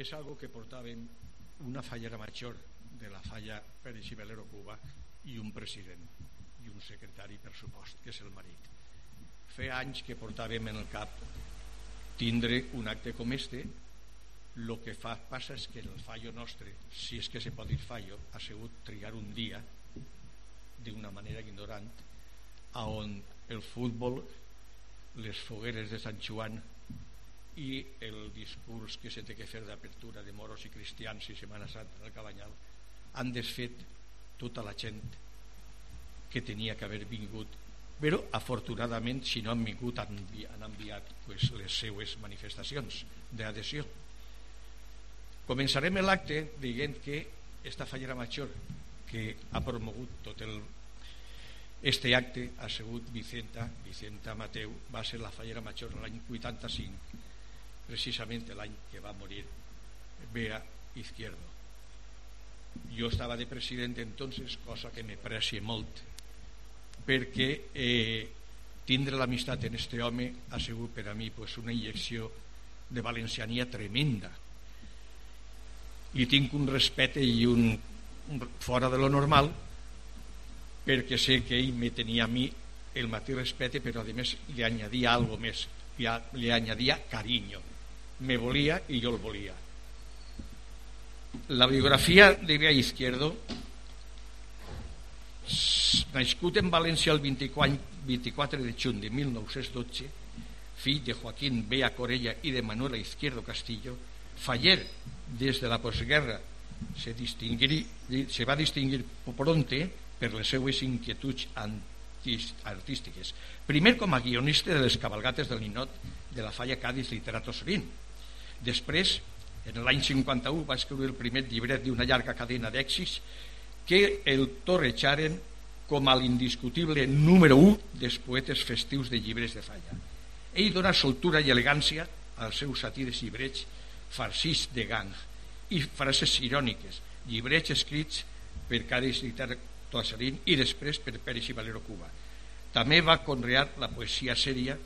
és algo que portaven una fallera major de la falla Pérez i Velero Cuba i un president i un secretari per supost, que és el marit. Feia anys que portàvem en el cap tindre un acte com este el que fa, passa és que el fallo nostre, si és que se pot dir fallo, ha sigut triar un dia d'una manera ignorant a on el futbol, les fogueres de Sant Joan i el discurs que se té que fer d'apertura de moros i cristians i Setmana Santa del Cabanyal han desfet tota la gent que tenia que haver vingut. Però afortunadament si no han vingut han, han enviat pues, les seues manifestacions d'adhesió. Començarem l'acte dient que esta fallera major que ha promogut tot el este acte ha sigut Vicenta, Vicenta Mateu, va ser la fallera major l'any 85, precisament l'any que va morir Bea Izquierdo. Jo estava de president entonces, cosa que me precie molt, perquè eh, tindre l'amistat en este home ha sigut per a mi pues, una injecció de valenciania tremenda. I tinc un respecte i un, un fora de lo normal perquè sé que ell me tenia a mi el mateix respecte però a més li añadia algo més. Li, li añadia carinyo me volia i jo el volia la biografia Bea Izquierdo nascut en València el 24, 24 de juny de 1912 fill de Joaquín Bea Corella i de Manuela Izquierdo Castillo faller des de la postguerra se, se va distingir pronte per les seues inquietuds artístiques. Primer com a guionista de les cabalgates del ninot de la falla Cádiz Literato Sorín. Després, en l'any 51, va escriure el primer llibret d'una llarga cadena d'èxits que el torrejaren com a l'indiscutible número 1 dels poetes festius de llibres de falla. Ell dona soltura i elegància als seus satires llibrets farcits de gang i frases iròniques, llibrets escrits per Cádiz Literato Toasarín i després per Pérez i Valero Cuba. També va conrear la poesia sèria,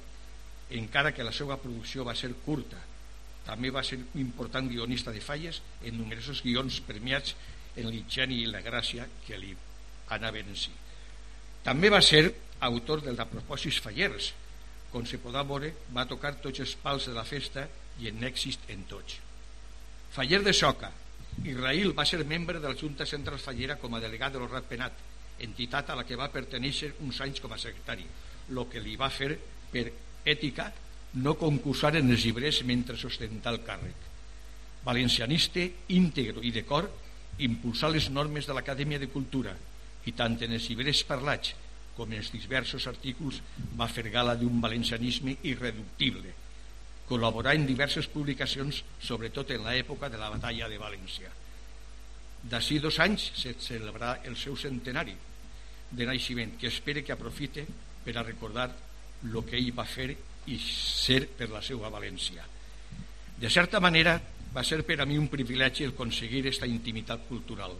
encara que la seva producció va ser curta. També va ser un important guionista de falles en numerosos guions premiats en l'ingeni i la gràcia que li anaven en si. També va ser autor dels apropòsits fallers. Com se podrà veure, va tocar tots els pals de la festa i en èxit en tots. Faller de Soca, Israel va ser membre de la Junta Central Fallera com a delegat de l'Horrat Penat, entitat a la que va pertenèixer uns anys com a secretari, el que li va fer per ètica no concursar en els llibres mentre sostentà el càrrec. Valencianista, íntegro i de cor, impulsar les normes de l'Acadèmia de Cultura i tant en els llibres parlats com en els diversos artículs va fer gala d'un valencianisme irreductible, col·laborà en diverses publicacions, sobretot en l'època de la batalla de València. D'ací dos anys se celebrarà el seu centenari de naixement, que espere que aprofite per a recordar el que ell va fer i ser per la seva València. De certa manera, va ser per a mi un privilegi el aconseguir aquesta intimitat cultural.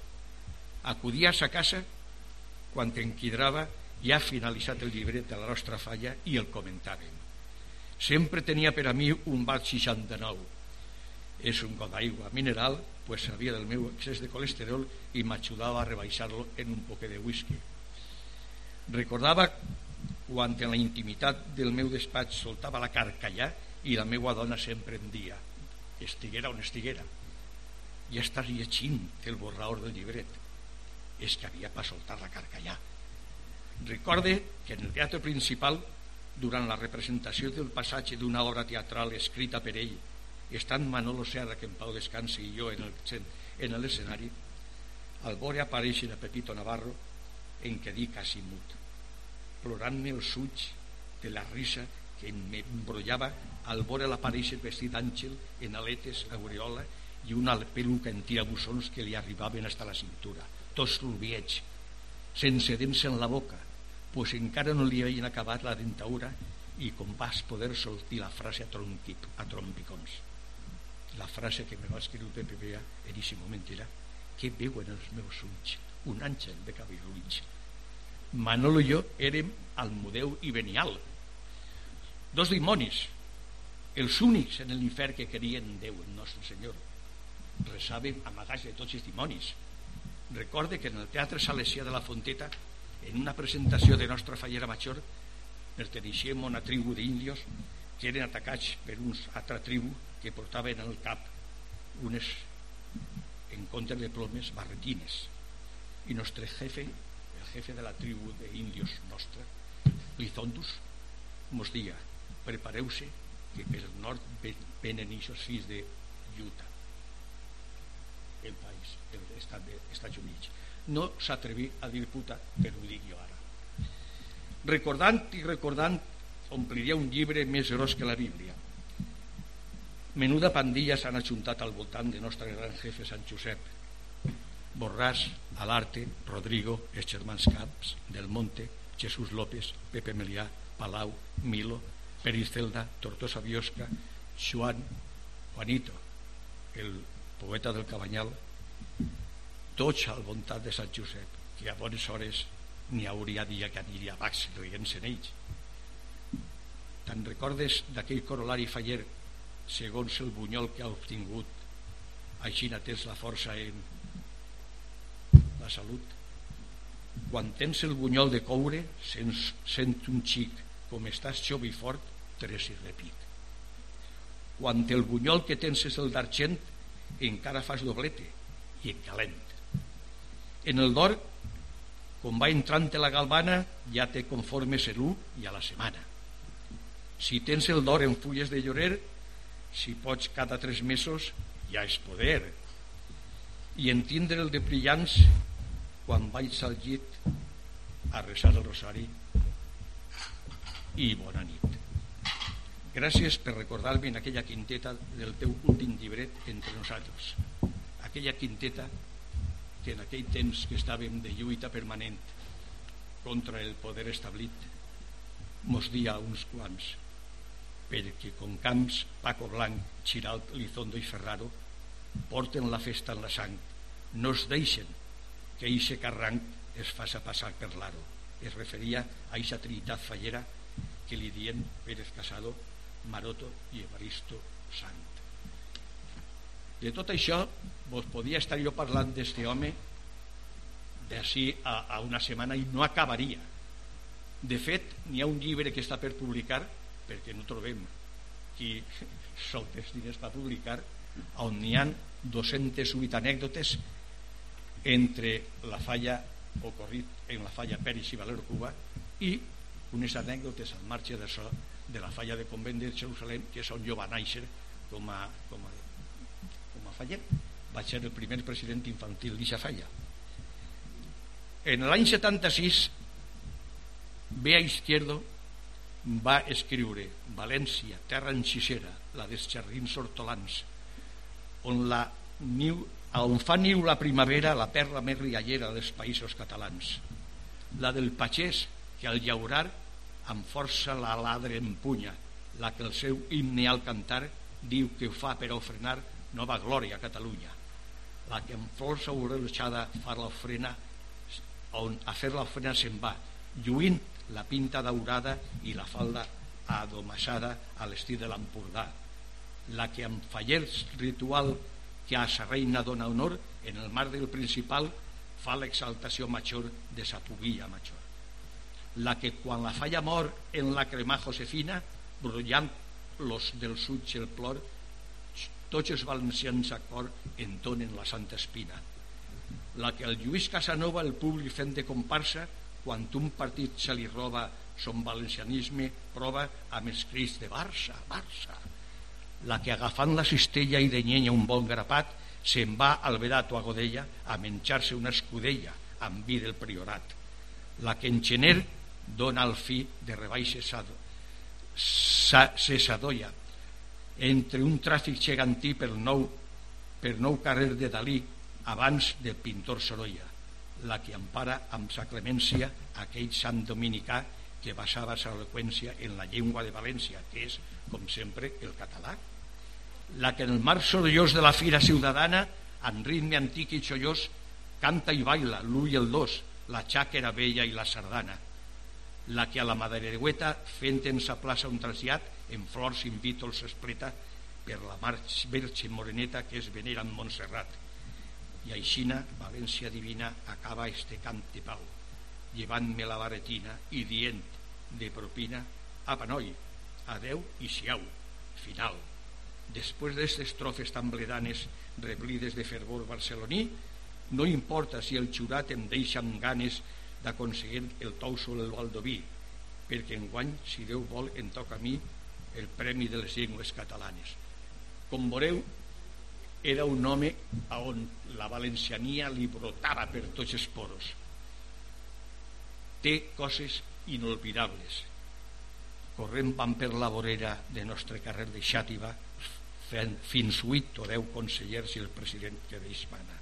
Acudia a sa casa quan enquidrava ja finalitzat el llibret de la nostra falla i el comentàvem Sempre tenia per a mi un bat 69. És un got d'aigua mineral, pues sabia del meu excés de colesterol i m'ajudava a rebaixar-lo en un poquet de whisky. Recordava quan en la intimitat del meu despatx soltava la carcallà i la meua dona sempre em dia estiguera on estiguera. Ja estàs llegint el borraor del llibret. És que havia per soltar la carcallà recorde que en el teatre principal durant la representació del passatge d'una obra teatral escrita per ell, estant Manolo Serra, que en Pau descansi, i jo en l'escenari, al vore apareixen a Pepito Navarro en què dic quasi mut, plorant-me els ulls de la risa que m'embrollava al vore l'aparèixer vestit d'àngel en aletes, aureola i una peluca en tirabussons que li arribaven fins a la cintura, tots l'ulvieig, sense dents en la boca, pues encara no li havien acabat la dentadura i com vas poder sortir la frase a, tronqui, a trompicons? La frase que me va escriure Pepe Bea en aquest moment era què veuen els meus ulls? Un àngel de cabell ulls Manolo i jo érem Almudeu i Benial dos dimonis els únics en l'infern que querien Déu el nostre Senyor. Resàvem amagats de tots els dimonis. Recorde que en el Teatre Salesià de la Fonteta, en una presentació de nostra fallera major, perteneixíem a una tribu d'índios que eren atacats per uns altra tribu que portaven al cap unes en contra de plomes barretines. I nostre jefe jefe de la tribu d'índios nostra Lizondus mos dia prepareu-se que per el nord venen aquests fills de Utah el país el estat dels Estats Units. No s'atreví a dir puta però ho dic jo ara. Recordant i recordant ompliria un llibre més gros que la Bíblia. Menuda pandilla s'han ajuntat al voltant de nostre gran jefe Sant Josep Borràs, Alarte, Rodrigo, els germans Caps, Del Monte, Jesús López, Pepe Melià, Palau, Milo, Pericelda, Tortosa Biosca, Joan, Juanito, el poeta del Cabanyal, tots al voltant de Sant Josep, que a bones hores n'hi hauria dia que aniria a baix rient-se en ells. Te'n recordes d'aquell corolari faller segons el bunyol que ha obtingut així tens la força en la salut. Quan tens el bunyol de coure sents, sent un xic. Com estàs jove i fort tres i repic. Quan el bunyol que tens és el d'argent encara fas doblete i en calent. En el d'or quan va entrant la galvana ja te conformes l'u i a la setmana. Si tens el d'or en fulles de llorer si pots cada tres mesos ja és poder. I entendre el de brillants quan vaig al llit a resar el rosari i bona nit. Gràcies per recordar-me en aquella quinteta del teu últim llibret entre nosaltres. Aquella quinteta que en aquell temps que estàvem de lluita permanent contra el poder establit mos dia uns quants perquè com Camps, Paco Blanc, Xiralt, Lizondo i Ferraro porten la festa en la sang no es deixen que eixe carranc es faça passar per l'aro. Es referia a eixa trinitat fallera que li dien Pérez Casado, Maroto i Evaristo Sant. De tot això, vos podia estar jo parlant d'este home d'ací a, a una setmana i no acabaria. De fet, n'hi ha un llibre que està per publicar, perquè no trobem qui soltes diners per publicar, on n'hi han 208 anècdotes entre la falla ocorrit en la falla Peris i Valero Cuba i unes anècdotes al marge de, so, de la falla de convent de Jerusalem que és on jo va néixer com a, com a, com a fallet vaig ser el primer president infantil d'aquesta falla. En l'any 76 Bea Izquierdo va escriure València, terra enxicera la dels jardins hortolans on la niu on fa niu la primavera la perla més riallera dels països catalans, la del pagès que al llaurar amb força la ladre empunya, la que el seu himne al cantar diu que ho fa per ofrenar nova glòria a Catalunya, la que amb força orelxada fa l'ofrena on a fer l'ofrena se'n va, lluint la pinta daurada i la falda adomassada a l'estil de l'Empordà, la que amb fallers ritual que a sa reina dona honor en el mar del principal fa l'exaltació major de sa pubilla major. La que quan la falla mor en la cremà Josefina brollant los del sud el plor tots els valencians a cor entonen la Santa Espina. La que el Lluís Casanova el públic fent de comparsa quan un partit se li roba son valencianisme prova amb els crits de Barça, Barça la que agafant la cistella i de llenya un bon grapat se'n va al vedat o a Godella a menjar-se una escudella amb vi del priorat. La que en gener dona el fi de rebaixe cesadoia entre un tràfic gegantí per nou, per nou carrer de Dalí abans del pintor Sorolla la que empara amb sa clemència aquell sant dominicà que basava sa eloqüència en la llengua de València, que és, com sempre, el català la que en el mar sorollós de la fira ciutadana, en ritme antic i xollós, canta i baila l'u i el dos, la xàquera vella i la sardana, la que a la maderegüeta, fent en sa plaça un trasllat, en flors in vítols s'espleta, per la Verge Moreneta que es venera en Montserrat. I aixina, València Divina acaba este cant de pau, llevant-me la baretina i dient de propina, apa noi, adeu i siau, final. Després d'aquestes estrofes tan bledanes, reblides de fervor barceloní, no importa si el jurat em deixa amb ganes d'aconseguir el tou el Valdoví, perquè enguany, si Déu vol, em toca a mi el Premi de les Llengües Catalanes. Com veureu, era un home on la valenciania li brotava per tots els poros. Té coses inolvidables. Corrent van per la vorera de nostre carrer de Xàtiva fins 8 o 10 consellers i el president que d'ells mana.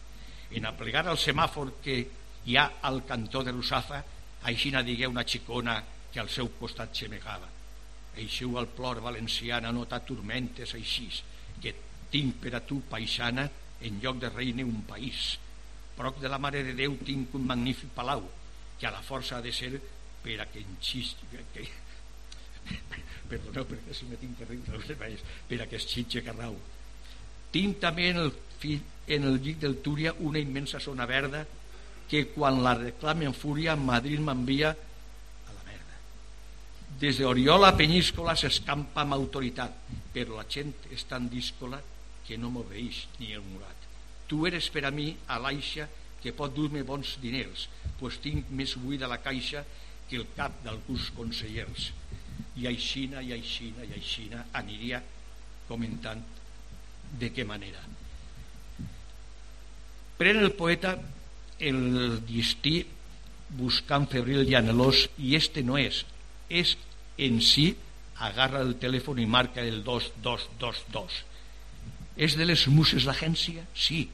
En aplegar el semàfor que hi ha al cantó de l'Usafa, així na digué una xicona que al seu costat xemegava. Eixiu al plor valenciana, no t'aturmentes així, que tinc per a tu, paisana, en lloc de reine un país. Proc de la Mare de Déu tinc un magnífic palau, que a la força ha de ser per a que enxist... Que, perdoneu perquè si me tinc que riure per a que es xitxe carrau. Tinc també en el, en el llit del Túria una immensa zona verda que quan la reclame en fúria Madrid m'envia a la merda des d'Oriola a Penyíscola s'escampa amb autoritat però la gent és tan díscola que no m'obeeix ni el murat. Tu eres per a mi a l'aixa que pot dur-me bons diners pues tinc més buida la caixa que el cap d'alguns consellers i aixina, i aixina, i aixina aniria comentant de què manera. Pren el poeta el distí buscant febril i anhelós i este no és. És en si agarra el telèfon i marca el 2222 és de les muses l'agència? sí,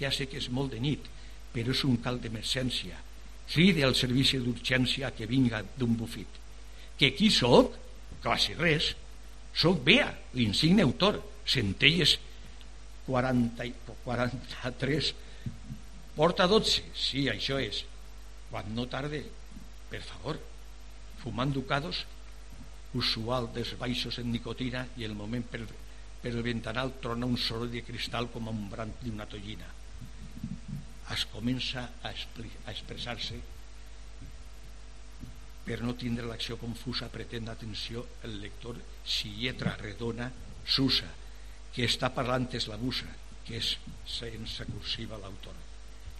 ja sé que és molt de nit però és un cal d'emergència. Cride al servici d'urgència que vinga d'un bufit que qui sóc? quasi res. Sóc Bea, l'insigne autor centelles 40, 43 porta 12 sí, això és. Quan no tarde per favor fumant ducados usual dels baixos en nicotina i el moment per, per el ventanal trona un soroll de cristal com un brant d'una tollina. Es comença a, a expressar-se per no tindre l'acció confusa pretén atenció el lector si lletra redona s'usa que està parlant és la busa que és sense cursiva l'autor.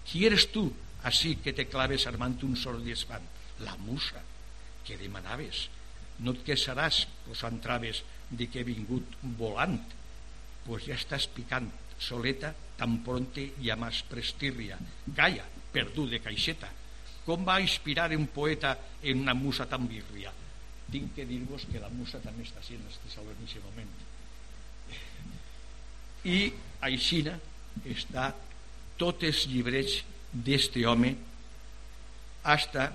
Qui eres tu així que te claves armant un sord d'espant? La musa. Que demanaves? No et queixaràs posant traves de que he vingut volant. Pues ja estàs picant soleta tan pronte ja m'has prestirria calla, perdú de caixeta com va inspirar un poeta en una musa tan virria? Tinc que dir-vos que la musa també està sent en aquest moment. I aixina està tots els llibrets d'este home hasta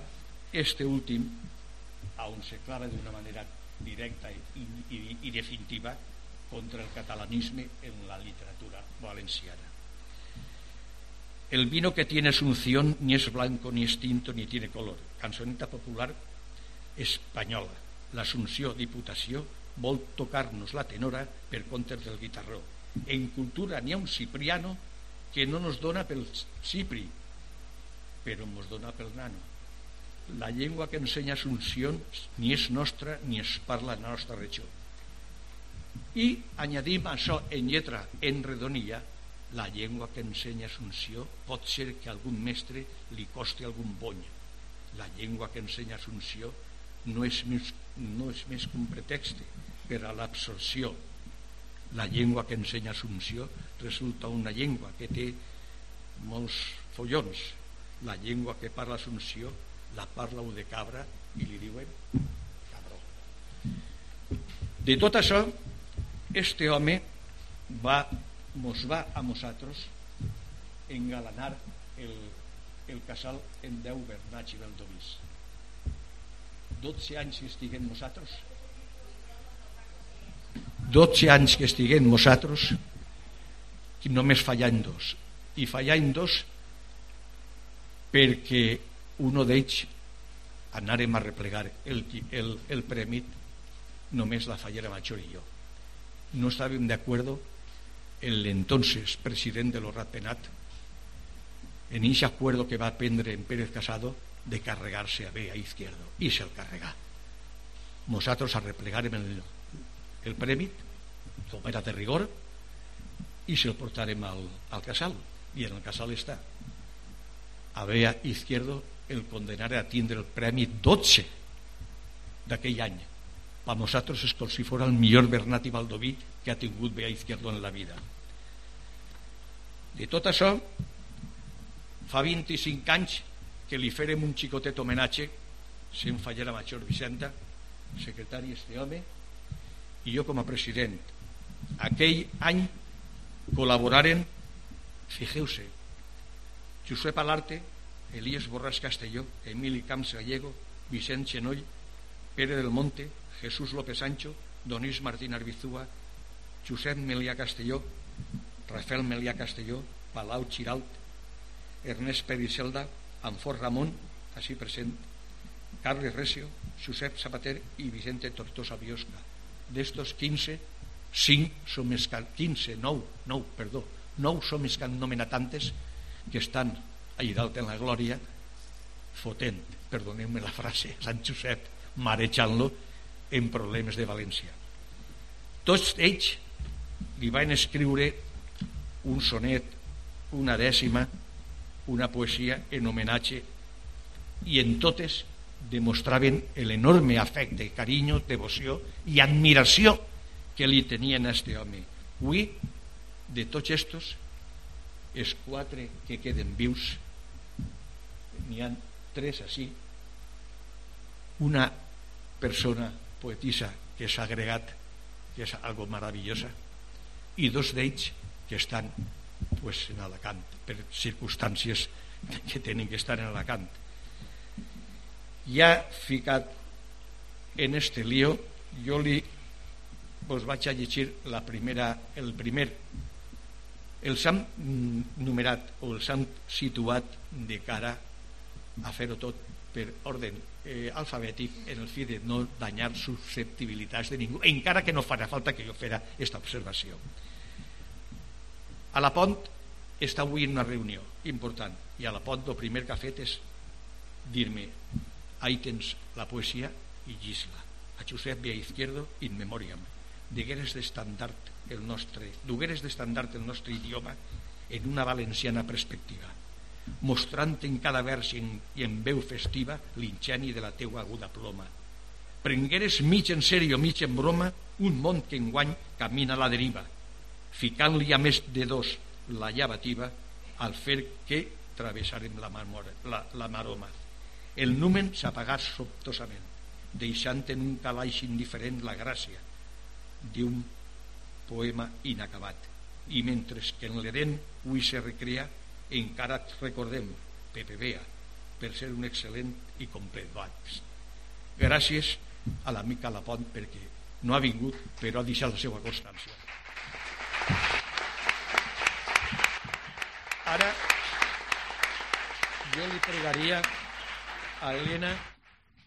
este últim on se clava d'una manera directa i, i, i definitiva contra el catalanisme en la literatura valenciana. El vino que tiene Asunción ni es blanco, ni es tinto, ni tiene color. Cançoneta popular espanyola. L'Assumpció Diputació vol tocar-nos la tenora per compte del guitarró. En cultura n'hi ha un cipriano que no nos dona pel cipri, però ens dona pel nano. La llengua que ensenya Assumpció ni és nostra ni es parla en la nostra regió. I añadim això en lletra en redonilla la llengua que ensenya Assumpció pot ser que a algun mestre li costi algun bony. La llengua que ensenya Assumpció no és més, no és més que un pretext per a l'absorció. La llengua que ensenya Assumpció resulta una llengua que té molts follons. La llengua que parla Assumpció la parla un de cabra i li diuen cabró. De tot això, este home va mos va a nosaltres engalanar el, el casal en deu Bernats i Valdovís 12 anys que estiguem nosaltres 12 anys que estiguem nosaltres només fallant dos. I fallant dos perquè un d'ells anàrem a replegar el, el, el premi només la fallera major i jo. No estàvem d'acord el entonces president de l'Orrat Penat en ese acuerdo que va prendre en Pérez Casado de carregar-se a Bea Izquierdo i se'l carregar nosaltres arreplegarem el, el prèmit com era de rigor i se'l portarem al, al casal i en el casal està a Bea Izquierdo el condenarà a tindre el premi 12 d'aquell any per nosaltres és com si fos el millor Bernat i Baldoví que ha tingut Bea Izquierdo en la vida. De tot això fa 25 anys que li farem un xicotet homenatge se'n fallera Major Vicenta secretari este home i jo com a president. Aquell any col·laboraren fijeu-se Josep Alarte Elías Borràs Castelló Emili Camps Gallego Vicent Xenoll Pere del Monte Jesús López Sancho Donís Martín Arbizúa Josep Melià Castelló Rafael Melià Castelló Palau Xiralt Ernest Pericelda Anfort Ramon així present Carles Recio Josep Zapater i Vicente Tortosa Biosca. D'estos 15 5 són més que 15, 9, 9, perdó 9 són més que nomenatantes que estan allà dalt en la glòria fotent, perdoneu-me la frase Sant Josep, marejant-lo en problemes de València tots ells li van escriure un sonet una dècima una poesia en homenatge i en totes demostraven l'enorme afecte, carinyo, devoció i admiració que li tenien a este home. Avui, de tots estos, els quatre que queden vius, n'hi ha tres així, una persona poetisa que s'ha agregat, que és algo meravellosa, i dos d'ells que estan pues, en Alacant, per circumstàncies que tenen que estar en Alacant. Ja ficat en este lío, jo li vos vaig a llegir la primera, el primer. Els han numerat o els han situat de cara a fer-ho tot per ordre eh, alfabètic en el fi de no danyar susceptibilitats de ningú, encara que no farà falta que jo fera aquesta observació. A la Pont està avui en una reunió important i a la Pont el primer que ha fet és dir-me ahí tens la poesia i llisla. A Josep Via Izquierdo in memoriam. Digueres d'estandard el nostre dugueres d'estandard el nostre idioma en una valenciana perspectiva mostrant en cada vers i en, veu festiva l'ingeni de la teua aguda ploma prengueres mig en sèrio mig en broma un món que enguany camina a la deriva ficant-li a més de dos la llavativa al fer que travessarem la, marmora, la, la maroma el numen s'apagà sobtosament, deixant en un calaix indiferent la gràcia d'un poema inacabat. I mentre que en l'Eden avui se recrea, encara recordem Pepe Bea per ser un excel·lent i complet baix. Gràcies a l'amic Pont perquè no ha vingut però ha deixat la seva constància. Ara jo li pregaria a Elena,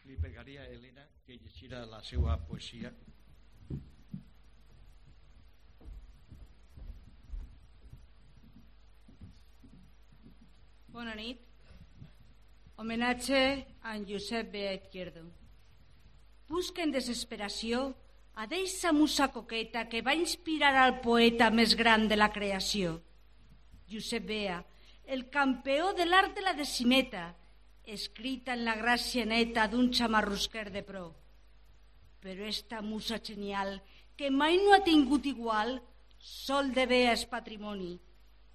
li pegaria a Elena que llegirà la seva poesia. Bona nit. Homenatge a en Josep B. Izquierdo. Busca en desesperació a deixa musa coqueta que va inspirar al poeta més gran de la creació. Josep Bea, el campió de l'art de la decimeta, escrita en la gràcia neta d'un xamarrusquer de pro. Però esta musa genial, que mai no ha tingut igual, sol de bé és patrimoni.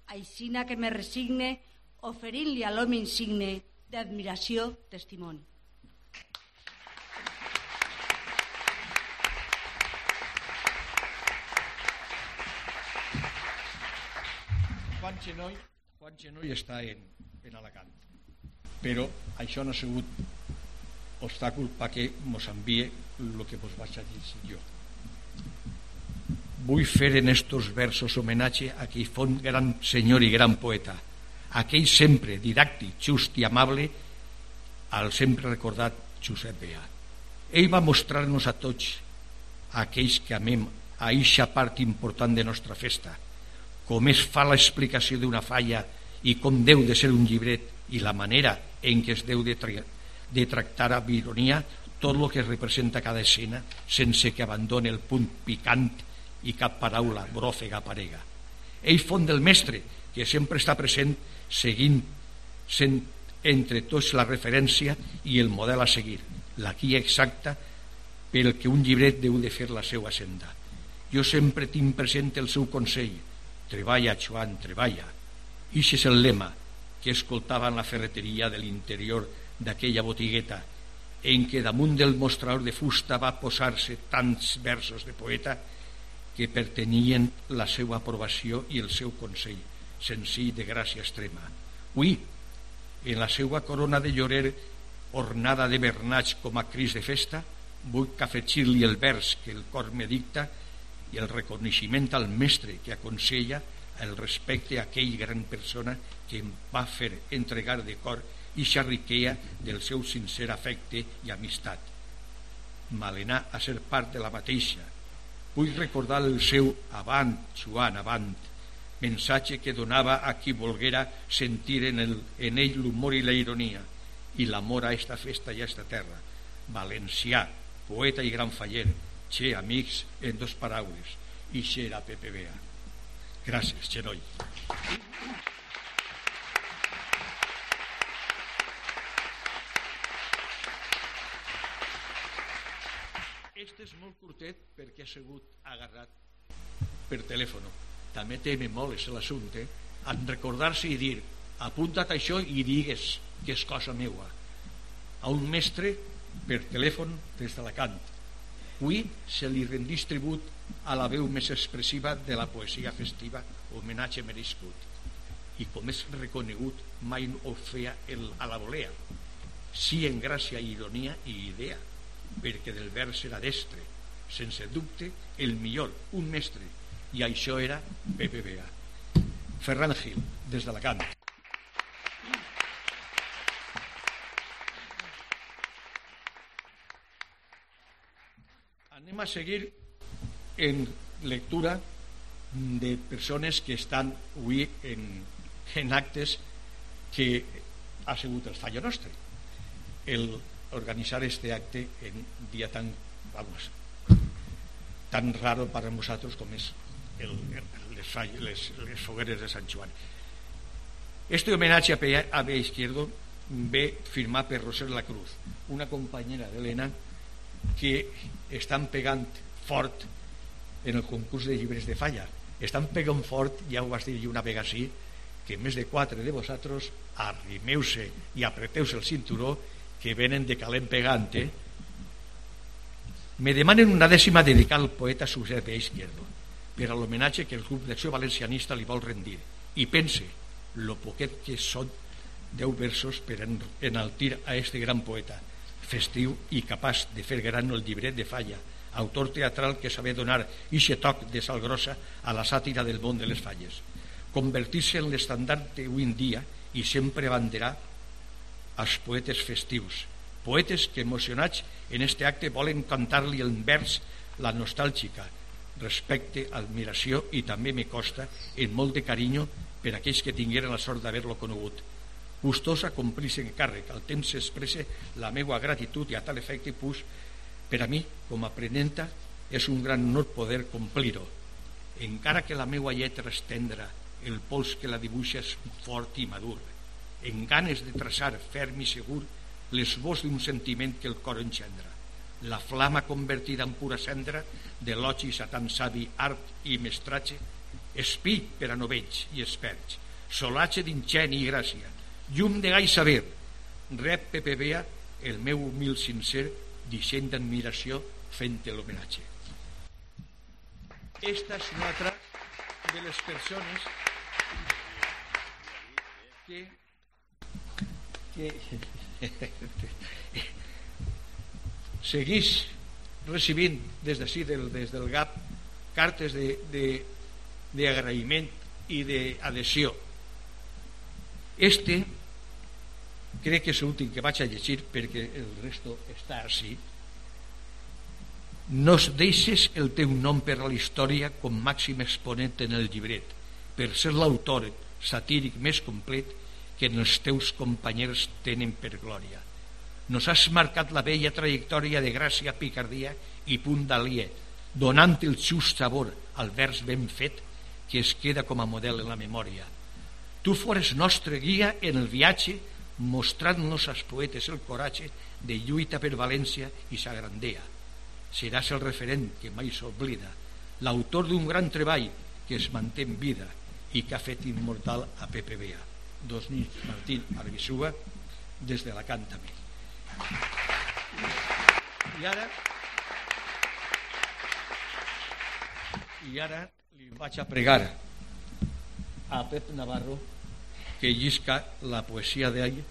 Aixina que me resigne, oferint-li a l'home insigne d'admiració testimoni. Juan Genoll, Juan Genoll està en, en Alacant. Però això no ha sigut obstàcul perquè mos envie el que vos vaig a dir jo. Vull fer en estos versos homenatge a aquell font gran senyor i gran poeta aquell sempre didàctic, just i amable al sempre recordat Josep Bea ell va mostrar-nos a tots a aquells que amem a eixa part important de nostra festa, com es fa l'explicació d'una falla i com deu de ser un llibret i la manera en què es deu de, tra de tractar amb ironia tot el que representa cada escena sense que abandoni el punt picant i cap paraula bròfega aparega. Ell font del mestre, que sempre està present seguint sent entre tots la referència i el model a seguir, la guia exacta pel que un llibret deu de fer la seva senda. Jo sempre tinc present el seu consell, treballa, Joan, treballa. Ix és el lema que escoltava en la ferreteria de l'interior d'aquella botigueta en què damunt del mostrador de fusta va posar-se tants versos de poeta que pertenien la seva aprovació i el seu consell, senzill de gràcia extrema. Ui, en la seva corona de llorer ornada de bernats com a cris de festa, vull cafetxir-li el vers que el cor me dicta i el reconeixement al mestre que aconsella el respecte a aquell gran persona que em va fer entregar de cor i xarriquea del seu sincer afecte i amistat. Malenar a ser part de la mateixa, Vull recordar el seu avant, Joan, avant, mensatge que donava a qui volguera sentir en, el, en ell l'humor i la ironia i l'amor a esta festa i a esta terra. Valencià, poeta i gran faller, che, amics, en dos paraules, i che era Pepe Bea. Gràcies, Xenoi. Este és molt curtet perquè ha sigut agarrat per telèfon. També teme molt és l'assumpte en recordar-se i dir apunta't això i digues que és cosa meua a un mestre per telèfon des d'Alacant. Avui se li rendís tribut a la veu més expressiva de la poesia festiva, homenatge merescut. I com és reconegut, mai ho feia el, a la volea, sí en gràcia, ironia i idea perquè del vers era destre, sense dubte el millor, un mestre, i això era Pepe Vega. Ferran Gil, des de Cant. Anem a seguir en lectura de persones que estan avui en, actes que ha sigut el fallo nostre. El organizar este acte en día tan, vamos, tan raro para nosotros como es el, les, les, les fogueres de Sant Joan. Este homenatge a a B Izquierdo ve firmat per Roser La Cruz, una companyera d'Helena que estan pegant fort en el concurs de llibres de falla. Estan pegant fort, ja ho vas dir una vegada sí, que més de quatre de vosaltres arrimeu-se i apreteu-se el cinturó que venen de calent pegante, me demanen una dècima dedicar al poeta Josep B. Izquierdo per a l'homenatge que el grup d'acció valencianista li vol rendir. I pense lo poquet que són deu versos per enaltir a este gran poeta festiu i capaç de fer gran el llibret de falla autor teatral que sabe donar ixe toc de sal grossa a la sàtira del món de les falles. Convertir-se en l'estandard d'avui en dia i sempre banderar als poetes festius, poetes que emocionats en este acte volen cantar-li en vers la nostàlgica, respecte, admiració i també me costa en molt de carinyo per aquells que tingueren la sort d'haver-lo conegut. Gustosa complir-se en càrrec, al temps s'expressa la meua gratitud i a tal efecte pus, per a mi, com a aprenenta, és un gran honor poder complir-ho. Encara que la meua lletra és tendra, el pols que la dibuixa és fort i madur, en ganes de traçar ferm i segur l'esbós d'un sentiment que el cor engendra, la flama convertida en pura cendra d'elogis a tan savi art i mestratge, espí per a novells i esperts, solatge d'ingeni i gràcia, llum de gai saber, rep Pepe Bea el meu humil sincer disseny d'admiració fent l'homenatge. Esta és una altra de les persones que que seguís recibint des d'ací, del, des del GAP, cartes d'agraïment i d'adhesió. Este crec que és l'últim que vaig a llegir perquè el resto està així. no deixes el teu nom per a la història com màxim exponent en el llibret, per ser l'autor satíric més complet que els teus companys tenen per glòria. Nos has marcat la vella trajectòria de gràcia, picardia i punt d'aliè, donant el just sabor al vers ben fet que es queda com a model en la memòria. Tu fores nostre guia en el viatge, mostrant-nos als poetes el coratge de lluita per València i sa grandea. Seràs el referent que mai s'oblida, l'autor d'un gran treball que es manté en vida i que ha fet immortal a Pepe Bea. Dos nits, Martín Arbisúa, des de la Càntame. I ara i ara li vaig a pregar a Pep Navarro que llisca la poesia d'ell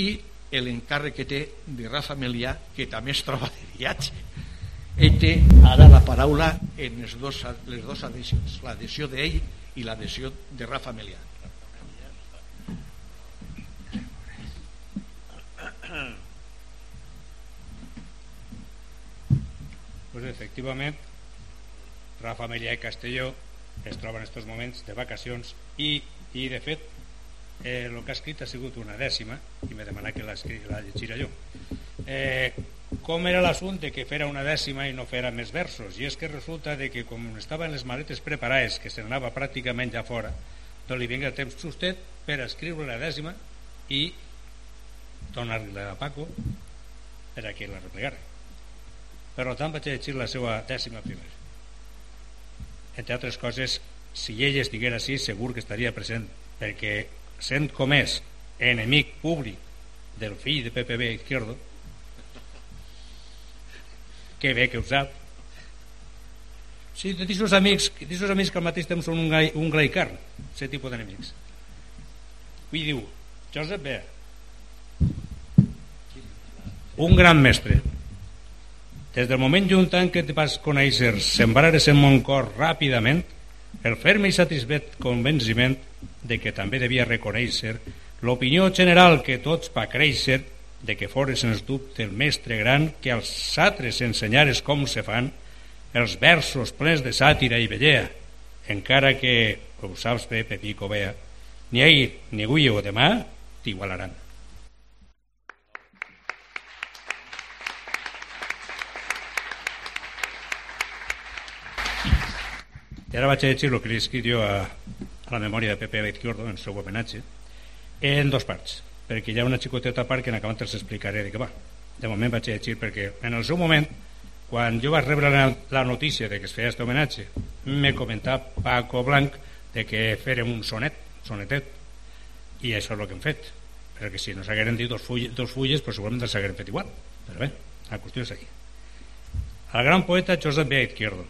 i l'encàrrec que té de Rafa Melià, que també es troba de viatge. Ell té ara la paraula en les dos, les dos adhesions, l'adhesió d'ell i l'adhesió de Rafa Melià. Pues efectivament, Rafa Melià i Castelló es troba en aquests moments de vacacions i, i de fet eh, que ha escrit ha sigut una dècima i m'he demanat que la, la llegirà jo. Eh, com era l'assumpte que fera una dècima i no fera més versos? I és que resulta de que com estaven les maletes preparades que se n'anava pràcticament ja fora doncs li vinga temps justet per escriure la dècima i donar-li a Paco per a que la replegara. Per tant vaig llegir la seva dècima primera. Entre altres coses si ell estiguera així segur que estaria present perquè sent com és enemic públic del fill de PPB Izquierdo que bé que ho sap. Sí, de aquests amics, aquests amics que al mateix temps són un, gai, un gai aquest tipus d'enemics. I diu Josep Bea un gran mestre des del moment juntant que te vas conèixer sembrares en mon cor ràpidament el ferme i satisfet convenciment de que també devia reconèixer l'opinió general que tots va créixer de que fores sens dubte el mestre gran que als satres ensenyares com se fan els versos plens de sàtira i vellea, encara que, ho saps bé, Pepico Bea, ni ahir, ni avui o demà t'igualaran. I ara vaig a llegir el que li jo a, a la memòria de Pepe Baizquiordo en el seu homenatge en dos parts perquè hi ha una xicoteta part que en acabant els explicaré de què va. De moment vaig a llegir perquè en el seu moment quan jo vaig rebre la, la notícia de que es feia aquest homenatge me comentava Paco Blanc de que fèrem un sonet sonetet i això és el que hem fet. Perquè si no s'hagueren dit dos, fulles, dos fulles pues segurament els hagueren fet igual. Però bé, la qüestió és aquí. El gran poeta Josep B. Izquierdo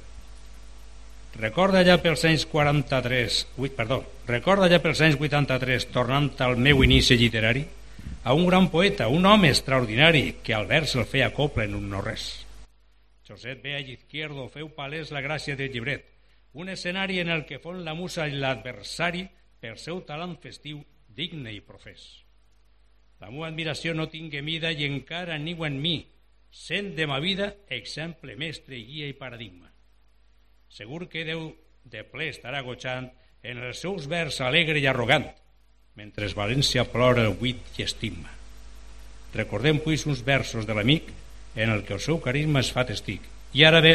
Recorda ja pels anys 43, 8, perdó, recorda ja pels anys 83, tornant al meu inici literari, a un gran poeta, un home extraordinari, que al vers el feia cople en un no-res. Josep Bea Izquierdo feu palès la gràcia del llibret, un escenari en el que fon la musa i l'adversari pel seu talent festiu digne i profès. La meva admiració no tingue mida i encara niu en mi, sent de ma vida exemple, mestre, guia i paradigma segur que Déu de ple estarà gotxant en els seus vers alegre i arrogant, mentre València plora buit i estima. Recordem, pues, uns versos de l'amic en el que el seu carisma es fa testic. I ara ve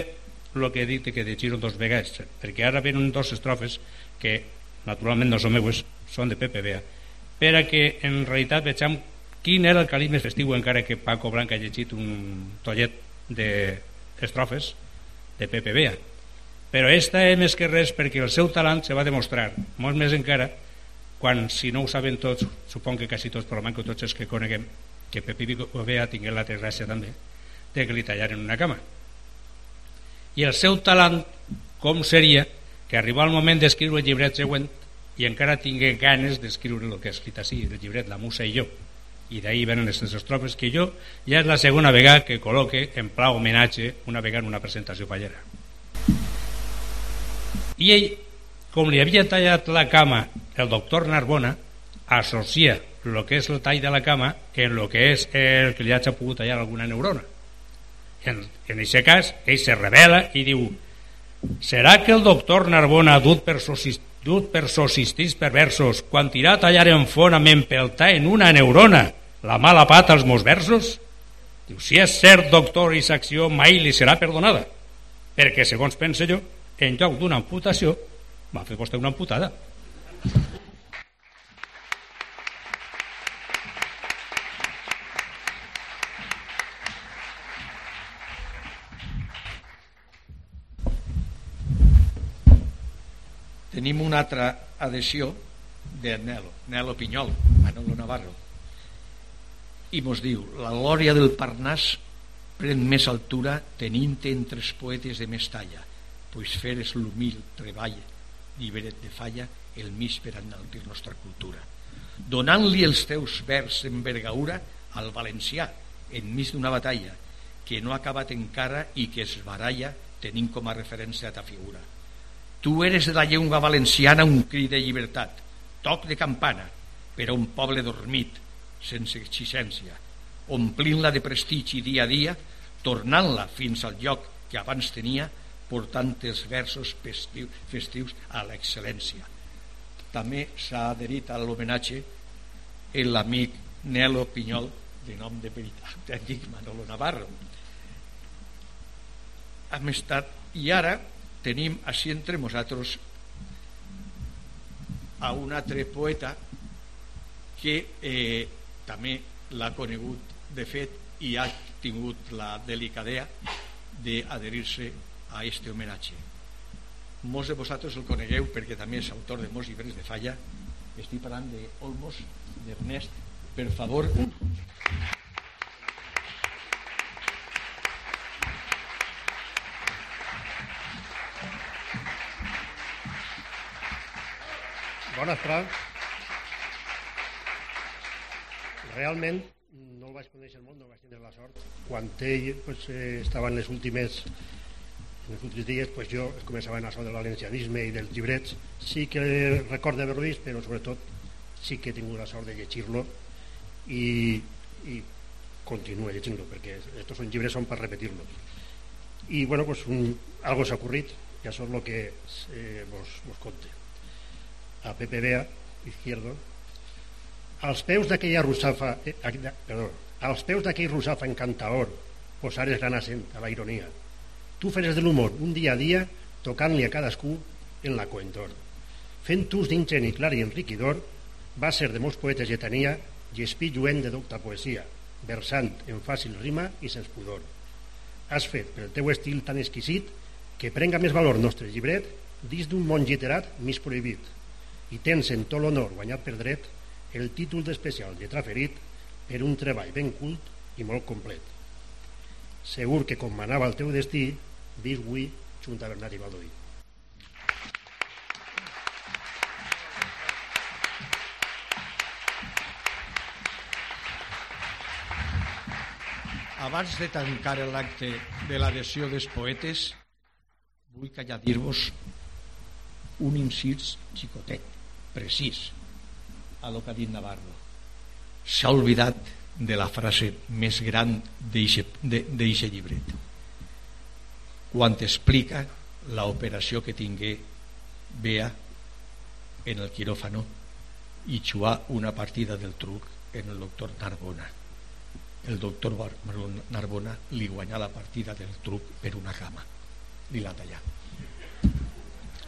el que he dit que llegir dos vegades, perquè ara venen dos estrofes que naturalment no són meues, són de Pepe Bea, per a que en realitat vegem quin era el carisma festiu encara que Paco Blanc ha llegit un tollet d'estrofes de Pepe Bea però esta és més que res perquè el seu talent se va demostrar molt més encara quan, si no ho saben tots, supon que quasi tots, però manco tots els que coneguem, que Pepi Bovea tingué la desgràcia també de que li tallaren una cama. I el seu talent, com seria que arribar al moment d'escriure el llibret següent i encara tingué ganes d'escriure el que ha escrit així, el llibret La Musa i jo. I d'ahir venen les estrofes que jo ja és la segona vegada que col·loque en pla homenatge una vegada en una presentació fallera i ell, com li havia tallat la cama el doctor Narbona, associa el que és el tall de la cama en el que és el que li hagi pogut tallar alguna neurona. en, en aquest cas, ell se revela i diu serà que el doctor Narbona dut per, socis, dut per socistís perversos quan tirà a tallar en font amb empeltar en una neurona la mala pata als meus versos? Diu, si és cert, doctor, i acció mai li serà perdonada, perquè, segons pense jo, en lloc d'una amputació, m'ha fet vostè una amputada. Tenim una altra adhesió de Nelo, Nelo Pinyol, Manolo Navarro, i mos diu la glòria del Parnàs pren més altura tenint entre els poetes de més talla, pues feres l'humil treball llibret de falla el mig per enaltir nostra cultura. Donant-li els teus vers envergaura al valencià enmig d'una batalla que no ha acabat encara i que es baralla tenint com a referència a ta figura. Tu eres de la llengua valenciana un crit de llibertat toc de campana per a un poble dormit sense exigència, omplint-la de prestigi dia a dia, tornant-la fins al lloc que abans tenia, portant els versos festius, festius a l'excel·lència. També s'ha adherit a l'homenatge l'amic Nelo Pinyol, de nom de veritat, tècnic Manolo Navarro. Hem estat, i ara tenim així entre nosaltres a un altre poeta que eh, també l'ha conegut de fet i ha tingut la delicadea d'adherir-se a este homenatge. Molts de vosaltres el conegueu perquè també és autor de molts llibres de falla. Estic parlant d'Olmos, d'Ernest. Per favor... Bones tardes realment no el vaig conèixer molt, no vaig tenir la sort. Quan ell pues, eh, estava en les últimes en els últims dies pues, jo començava a anar del valencianisme i dels llibrets. Sí que recordo haver-lo vist però sobretot sí que he tingut la sort de llegir-lo i, i continuo llegint-lo perquè estos són llibres són per repetir-los i bueno, pues, un, algo s'ha ocorrit i això és el que eh, vos, vos conte. A Pepe Bea Izquierdo als peus d'aquella russafa, eh, perdó, als peus d'aquell russafa encantador, posares gran accent a la ironia. Tu feres de l'humor un dia a dia, tocant-li a cadascú en la coentor. Fent ús d'ingeni clar i enriquidor, va ser de molts poetes i espí lluent de docta poesia, versant en fàcil rima i sense pudor. Has fet, pel teu estil tan exquisit, que prenga més valor nostre llibret dins d'un món literat més prohibit, i tens en tot l'honor guanyat per dret el títol d'especial lletra ferit per un treball ben cult i molt complet. Segur que com manava el teu destí, vis avui junt a Bernat i Baldoí. Abans de tancar l'acte de l'adhesió dels poetes, vull callar dir-vos un incís xicotet, precís, a lo que ha dit Navarro. S'ha oblidat de la frase més gran d'eixe llibret. Quan explica l'operació que tingué Bea en el quiròfano i xuar una partida del truc en el doctor Narbona. El doctor Narbona li guanyà la partida del truc per una cama. Li la tallà.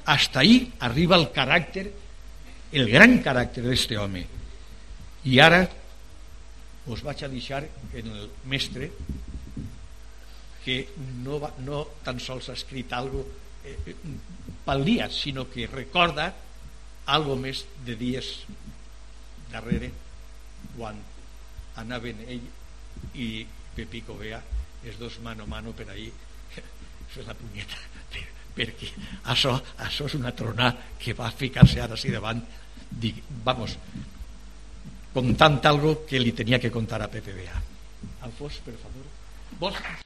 Hasta ahí arriba el caràcter el gran caràcter d'aquest home i ara us vaig a deixar en el mestre que no, va, no tan sols ha escrit algo eh, pel dia sinó que recorda algo més de dies darrere quan anaven ell i Pepico Bea els dos mano a mano per ahir. Fer la punyeta perquè això, això és una tronà que va ficar-se ara així davant dic, vamos contant algo que li tenia que contar a PPBA Alfons, per favor. Vols,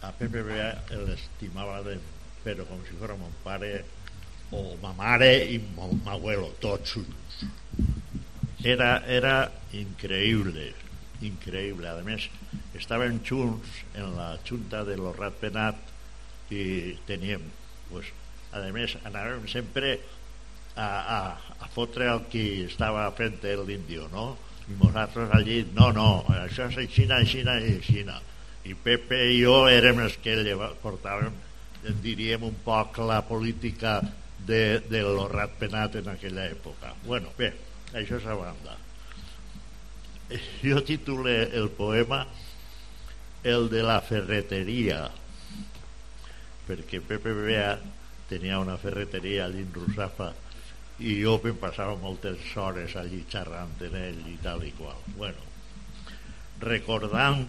a Pepe Bea l'estimava de, però com si fos mon pare o ma mare i mon abuelo, tots junts. Era, era increïble, increïble. A més, estàvem junts en la junta de l'Orrat Penat i teníem, pues, a més, anàvem sempre a, a, a fotre el qui estava fent l'índio, no? I nosaltres allí, no, no, això és aixina, aixina i aixina. I Pepe i jo érem els que portàvem, diríem, un poc la política de, de l'horrat penat en aquella època. Bueno, bé, això és a banda. Jo titulé el poema el de la ferreteria perquè Pepe Bea tenia una ferreteria allí en Rusafa i jo em passava moltes hores allí xerrant en ell i tal i qual. Bueno, recordant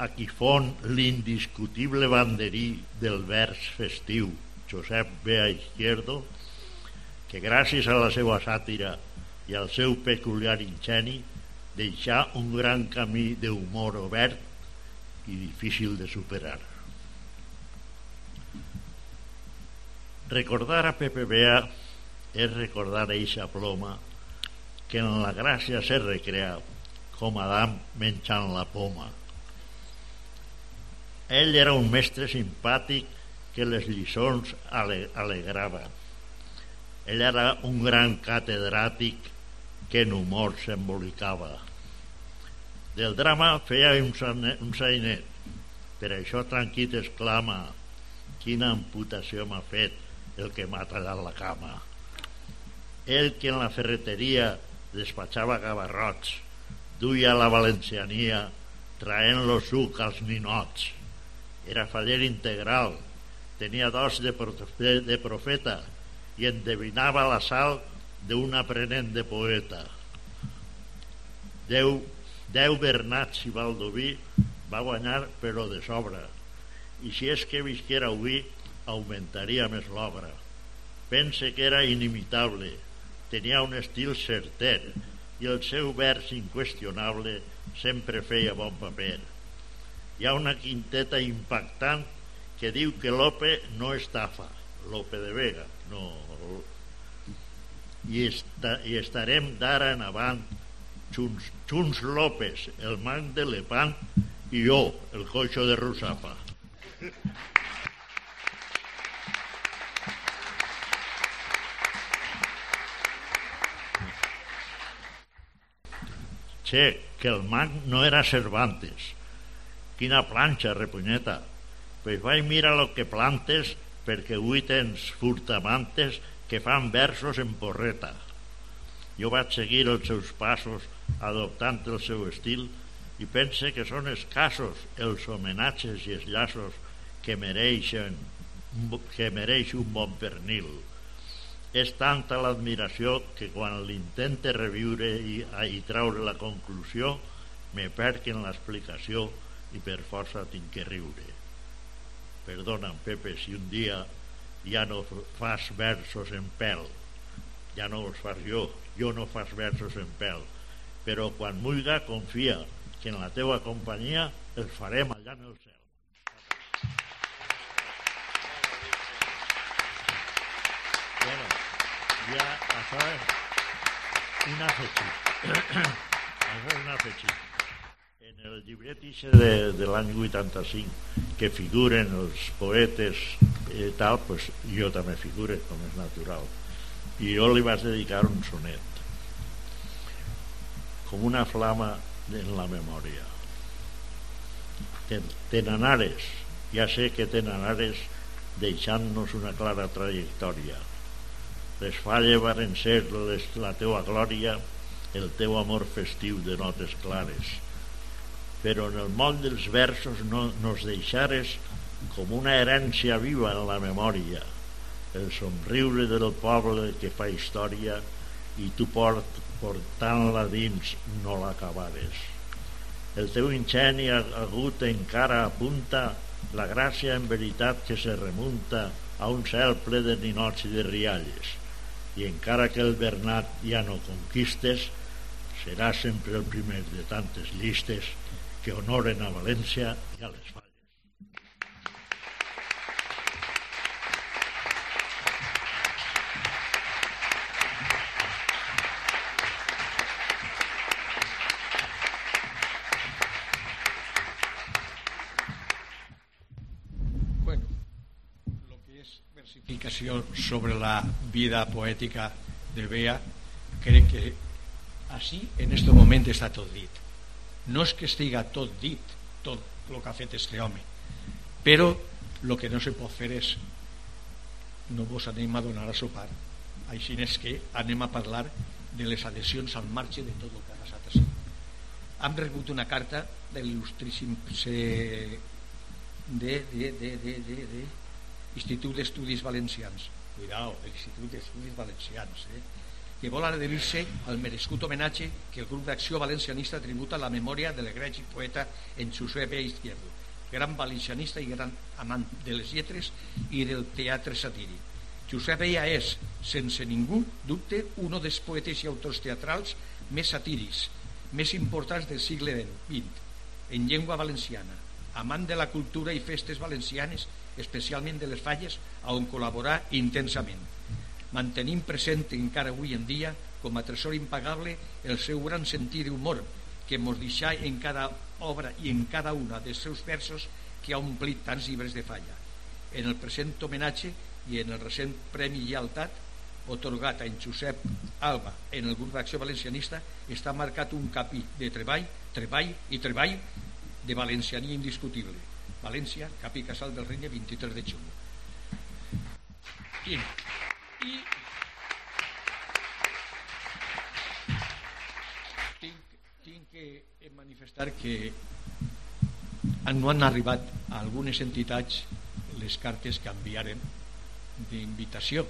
a qui fon l'indiscutible banderí del vers festiu, Josep Bea Izquierdo, que gràcies a la seva sàtira i al seu peculiar ingeni deixà un gran camí d'humor obert i difícil de superar. Recordar a Pepe Bea és recordar eixa ploma que en la gràcia se recrea com Adam menjant la poma. Ell era un mestre simpàtic que les lliçons alegrava. Ell era un gran catedràtic que en humor s'embolicava. Del drama feia un, un sainet, per això tranquil exclama quina amputació m'ha fet el que m'ha tallat la cama ell que en la ferreteria despatxava gavarrots, duia la valenciania traent lo suc als ninots. Era faller integral, tenia dos de, de profeta i endevinava la sal d'un aprenent de poeta. Deu, deu Bernats i Valdoví va guanyar però de sobra i si és que visquera avui augmentaria més l'obra. Pense que era inimitable, tenia un estil certer i el seu vers inqüestionable sempre feia bon paper. Hi ha una quinteta impactant que diu que Lope no estafa, Lope de Vega, no... I, esta, i estarem d'ara en avant Xuns, Xuns López, el man de Lepant, i jo, el coixo de Rusafa. Che, que el mag no era Cervantes. Quina planxa, repunyeta. Pues vaig mirar lo que plantes perquè avui tens furtamantes que fan versos en porreta. Jo vaig seguir els seus passos adoptant el seu estil i pense que són escassos els homenatges i els llaços que mereixen que mereix un bon pernil és tanta l'admiració que quan l'intente reviure i, i traure la conclusió me perc en l'explicació i per força tinc que riure. Perdona'm, Pepe, si un dia ja no fas versos en pèl, ja no els fas jo, jo no fas versos en pèl, però quan mulga confia que en la teua companyia els farem allà en el cel. ja això és un afegit. Això és un afegit en el llibret de, de l'any 85 que figuren els poetes i tal, pues, jo també figure com és natural. I jo li vaig dedicar un sonet com una flama en la memòria. Tenen ares ja sé que tenen ares deixant-nos una clara trajectòria. Les falles varen ser les, la teua glòria, el teu amor festiu de notes clares. Però en el món dels versos no nos deixares com una herència viva en la memòria, el somriure del poble que fa història i tu port, portant-la dins no l'acabares. El teu ingeni agut encara apunta la gràcia en veritat que se remunta a un cel ple de ninots i de rialles i encara que el Bernat ja no conquistes, serà sempre el primer de tantes llistes que honoren a València i a les Falles. explicació sobre la vida poètica de Bea, crec que així en aquest moment està tot dit. No és que estiga tot dit, tot el que ha fet este home, però el que no se pot fer és no vos anem a donar a sopar, així és que anem a parlar de les adhesions al marge de tot el que ha passat així. Hem rebut una carta de l'il·lustríssim de, de, de, de, de, de, Institut d'Estudis Valencians cuidao, l'Institut d'Estudis Valencians eh? Que vol adherir-se al merescut homenatge que el grup d'acció valencianista tributa a la memòria de l'egregi poeta en Josep. Izquierdo gran valencianista i gran amant de les lletres i del teatre satíric Josep Ella és, sense ningú dubte, un dels poetes i autors teatrals més satírics, més importants del segle XX, en llengua valenciana, amant de la cultura i festes valencianes especialment de les falles, on col·laborar intensament. Mantenim present encara avui en dia com a tresor impagable el seu gran sentit d'humor que mos deixà en cada obra i en cada una dels seus versos que ha omplit tants llibres de falla. En el present homenatge i en el recent Premi Lleialtat otorgat a en Josep Alba en el grup d'acció valencianista està marcat un capi de treball, treball i treball de valencianí indiscutible València, Cap i Casal del Regne, 23 de juny. I, i tinc, tinc que manifestar que no han arribat a algunes entitats les cartes que enviaren d'invitació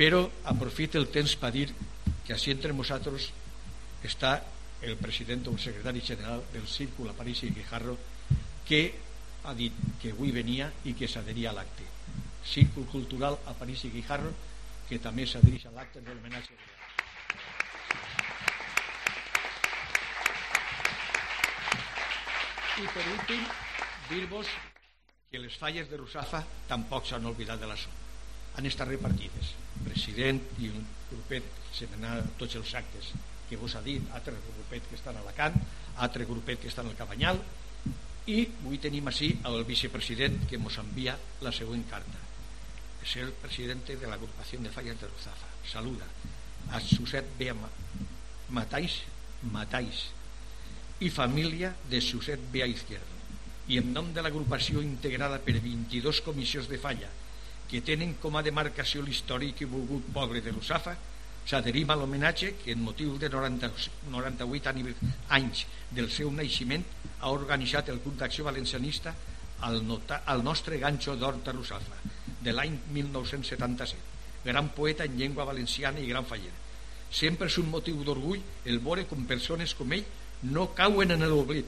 però aprofito el temps per dir que així entre nosaltres està el president o el secretari general del Círculo París i Guijarro que ha dit que avui venia i que s'adheria a l'acte. Círcul Cultural a París i Guijarro, que també s'adhereix a l'acte de l'homenatge I per últim, dir-vos que les falles de Rusafa tampoc s'han oblidat de la zona. Han estat repartides. President i un grupet se n'han tots els actes que vos ha dit, altre grupet que estan a Alacant, altre grupet que estan al Cabanyal, i avui tenim així el vicepresident que ens envia la següent carta. És el president de l'agrupació de falles de Ruzafa. Saluda a Josep B. Matais, Matais i família de Josep B. Izquierdo i en nom de l'agrupació integrada per 22 comissions de falla que tenen com a demarcació l'històric i volgut poble de Ruzafa s'adherim a l'homenatge que en motiu de 90, 98 anys del seu naixement ha organitzat el Club d'Acció Valencianista al, nota, al nostre ganxo d'Horta Rusafa de l'any 1977 gran poeta en llengua valenciana i gran faller. Sempre és un motiu d'orgull el veure com persones com ell no cauen en l'oblit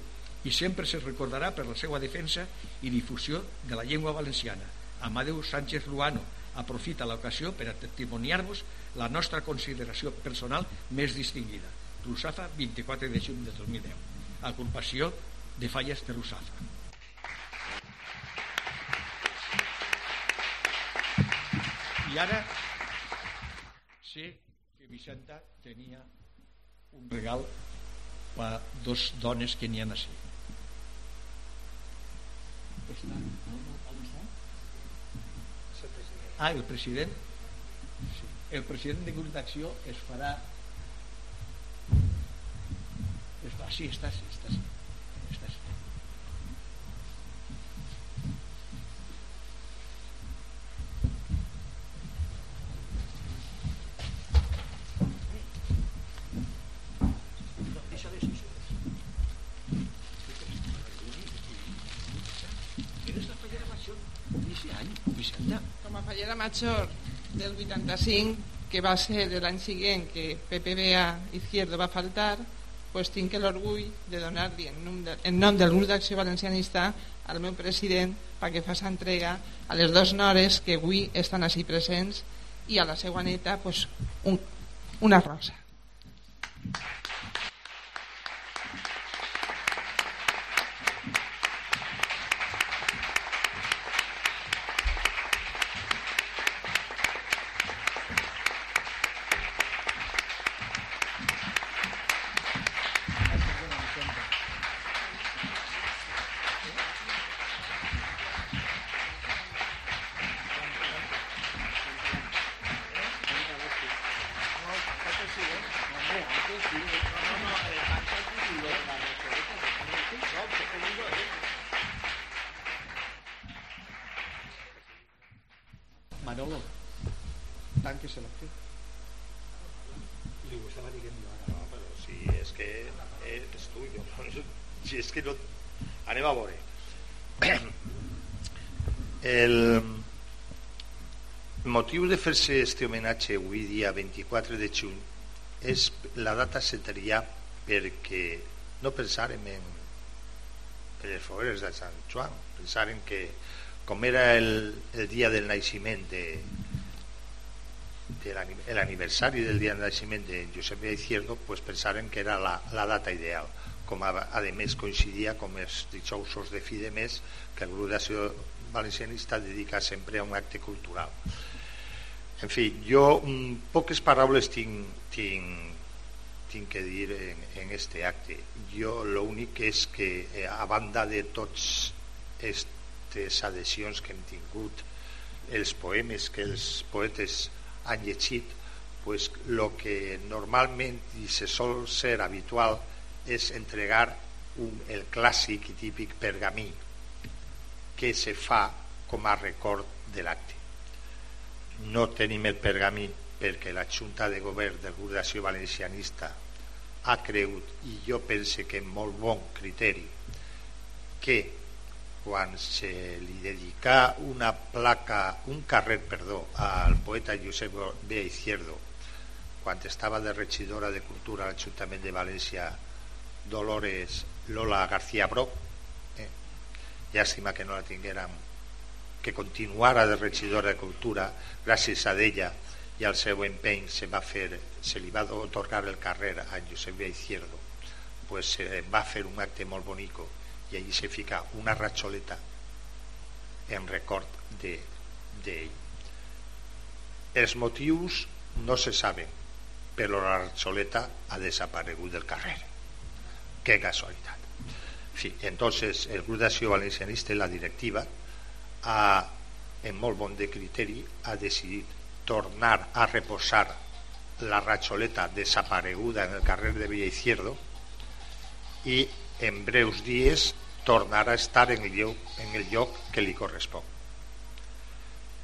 i sempre se recordarà per la seva defensa i difusió de la llengua valenciana. Amadeu Sánchez Luano aprofita l'ocasió per a testimoniar-vos la nostra consideració personal més distinguida. Rusafa 24 de juny de 2010 agrupació de falles de Rusafa. I ara sé que Vicenta tenia un regal per a dos dones que n'hi ha així. Ah, el president? Sí. El president de grup d'acció es farà... Es fa, sí, està, sí, està, sí. Major del 85, que va ser l'any següent que PPBA Izquierdo va faltar, pues tinc l'orgull de donar-li en, nom de, en nom del grup d'acció valencianista al meu president perquè faci entrega a les dues nores que avui estan així presents i a la seva neta pues, un, una rosa. Manolo, tanquesela usted. Li dir que em diu ara. No, però si és que és tuyo. Si és que no... Anem a veure. El motiu de fer-se este homenatge avui dia 24 de juny és la data se trià perquè no pensàrem en, en les fogueres de Sant Joan, pensàrem que com era el, el dia del naixement de, de l'ani- l'aniversari del dia del naixement de Josep Izquierdo pues pensaren que era la, la data ideal. Com a, a més coincidia com els dijousos de fi de mes que el grup d'acció valencianista dedica sempre a un acte cultural. En fi, jo mm, poques paraules tinc, tinc, tinc que dir en, en este acte. Jo l'únic és que eh, a banda de tots aquestes adhesions que hem tingut els poemes que els poetes han llegit pues lo que normalment i se sol ser habitual és entregar un, el clàssic i típic pergamí que se fa com a record de l'acte. No tenim el pergamí perquè la Junta de Govern Grup d'Acció Valencianista ha cregut i jo pense que amb molt bon criteri que quan se li dedicà una placa, un carrer, perdó, al poeta Josep B. Izquierdo, quan estava de regidora de Cultura a l'Ajuntament de València Dolores Lola García Broc, eh? llàstima que no la tinguérem, que continuara de regidora de Cultura, gràcies a ella i al seu empeny se, va fer, se li va otorgar el carrer a Josep B. Izquierdo, pues se va fer un acte molt bonico i allí se fica una ratxoleta en record de d'ell. Els motius no se saben, però la ratxoleta ha desaparegut del carrer. Que casualitat. En fi, entonces el grup d'acció valencianista i la directiva en molt de criteri ha decidit tornar a reposar la ratxoleta desapareguda en el carrer de Villa Izquierdo i en breus dies tornar a estar en el lloc, en el lloc que li correspon.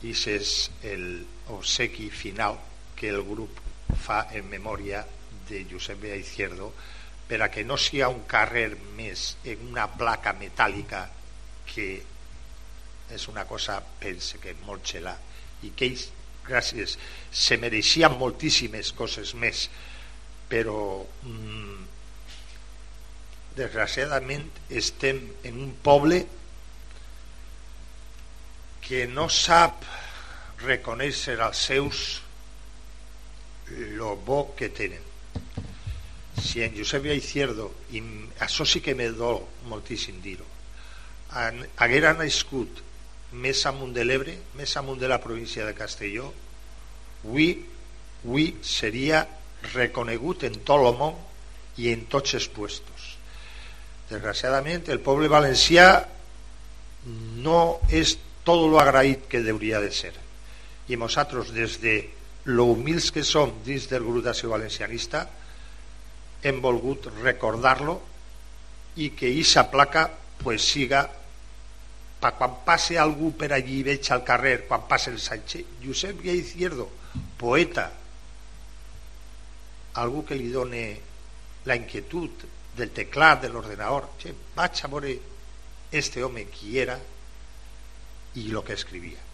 I és el obsequi final que el grup fa en memòria de Josep Villa Izquierdo per que no sigui un carrer més en una placa metàl·lica que és una cosa, pense que molt xela i que ells, gràcies, se mereixien moltíssimes coses més però mm, desgraciadament estem en un poble que no sap reconèixer als seus lo bo que tenen. Si en Josep Izquierdo i això sí que me dol moltíssim dir-ho haguera nascut més amunt de l'Ebre més de la província de Castelló avui, avui seria reconegut en tot el món i en tots els puestos desgraciadament el poble valencià no és tot lo agraït que hauria de ser. I nosaltres des de lo humils que som dins del grup valencianista hem volgut recordar-lo i que aquesta placa pues, siga pa quan passe algú per allí i veig al carrer quan passe el Sánchez Josep Guia Izquierdo poeta algú que li done la inquietud del teclat, de l'ordenador che, vaig a veure este home qui era i el que escrivia.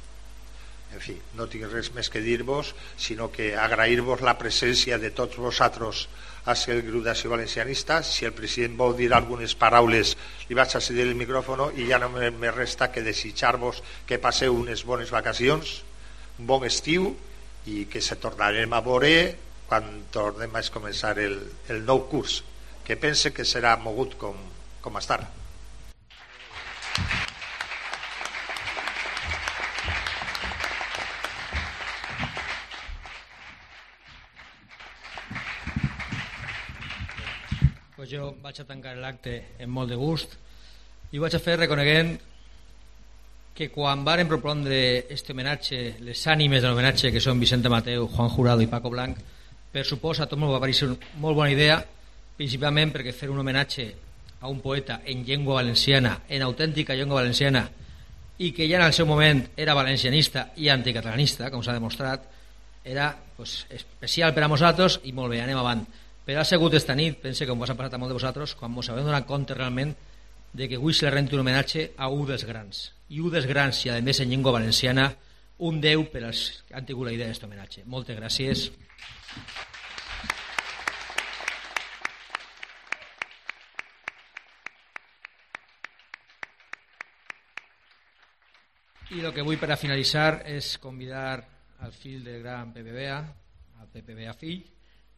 En fi, no tinc res més que dir-vos sinó que agrair-vos la presència de tots vosaltres a ser el grup d'acció valencianista. Si el president vol dir algunes paraules li vaig a cedir el micròfon i ja no me, resta que desitjar-vos que passeu unes bones vacacions un bon estiu i que se tornarem a veure quan tornem a començar el, el nou curs que pense que serà mogut com, com estar. pues jo vaig a tancar l'acte amb molt de gust i ho vaig a fer reconeguent que quan varen propondre este homenatge, les ànimes de l'homenatge que són Vicente Mateu, Juan Jurado i Paco Blanc, per suposa tot va parecer una molt bona idea, principalment perquè fer un homenatge a un poeta en llengua valenciana, en autèntica llengua valenciana, i que ja en el seu moment era valencianista i anticatalanista, com s'ha demostrat, era pues, especial per a nosaltres i molt bé, anem avant. Però ha sigut esta nit, pense que com vos ha passat a molt de vosaltres, quan ens havem donat compte realment de que avui se li renta un homenatge a un dels grans. I un dels grans, i a més en llengua valenciana, un déu per als que han tingut la idea d'aquest homenatge. Moltes gràcies. I el que vull per a finalitzar és convidar al fill del gran PPBA, al PPBA fill,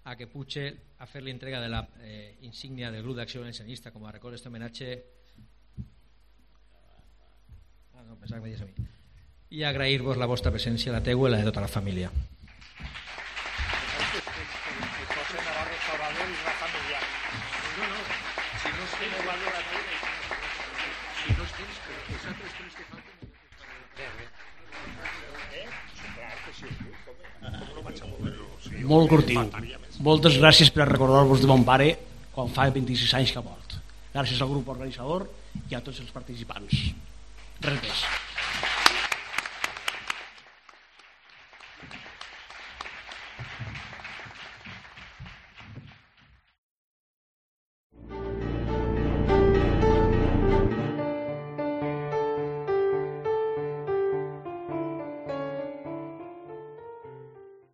a que puche a fer l'entrega de la eh, insígnia del grup d'acció valencianista com a record d'aquest homenatge ah, no, pensava que a mi i agrair-vos la vostra presència, la teua i la de tota la família molt curtiu. Moltes gràcies per recordar-vos de mon pare quan fa 26 anys que ha mort. Gràcies al grup organitzador i a tots els participants. Res més.